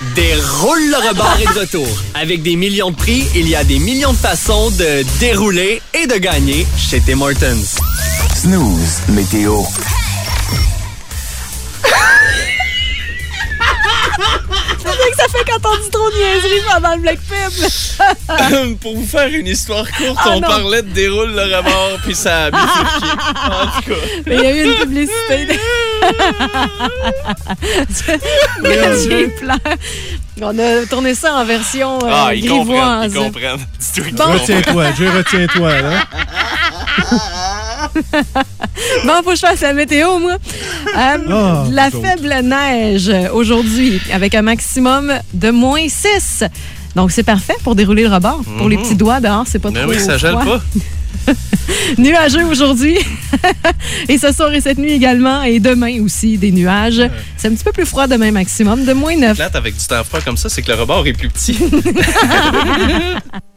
Déroule le rebord est de retour. Avec des millions de prix, il y a des millions de façons de dérouler et de gagner chez Tim Hortons. Snooze, météo. Ça fait quand on dit trop de niaiseries pendant le Black Pip. Pour vous faire une histoire courte, Ah, on non. parlait de déroule le rebord, puis ça a bifurqué. En tout cas. Mais il y a eu une publicité. J'ai pleure. On a tourné ça en version euh, Ah, ils comprennent, grivoise. ils comprennent. Dis-toi qu'ils Bon. comprennent. Retiens-toi, Jay, retiens-toi, là. Bon, faut que je fasse la météo, moi. Euh, Ah, la faible neige aujourd'hui, avec un maximum de moins 6. Donc, c'est parfait pour dérouler le rebord. Pour les petits doigts dehors, c'est pas Mais trop Mhm. Oui, ça gèle pas. Nuageux aujourd'hui. et ce soir et cette nuit également. Et demain aussi, des nuages. C'est un petit peu plus froid demain maximum, de moins 9. Plate avec du temps froid comme ça, c'est que le rebord est plus petit.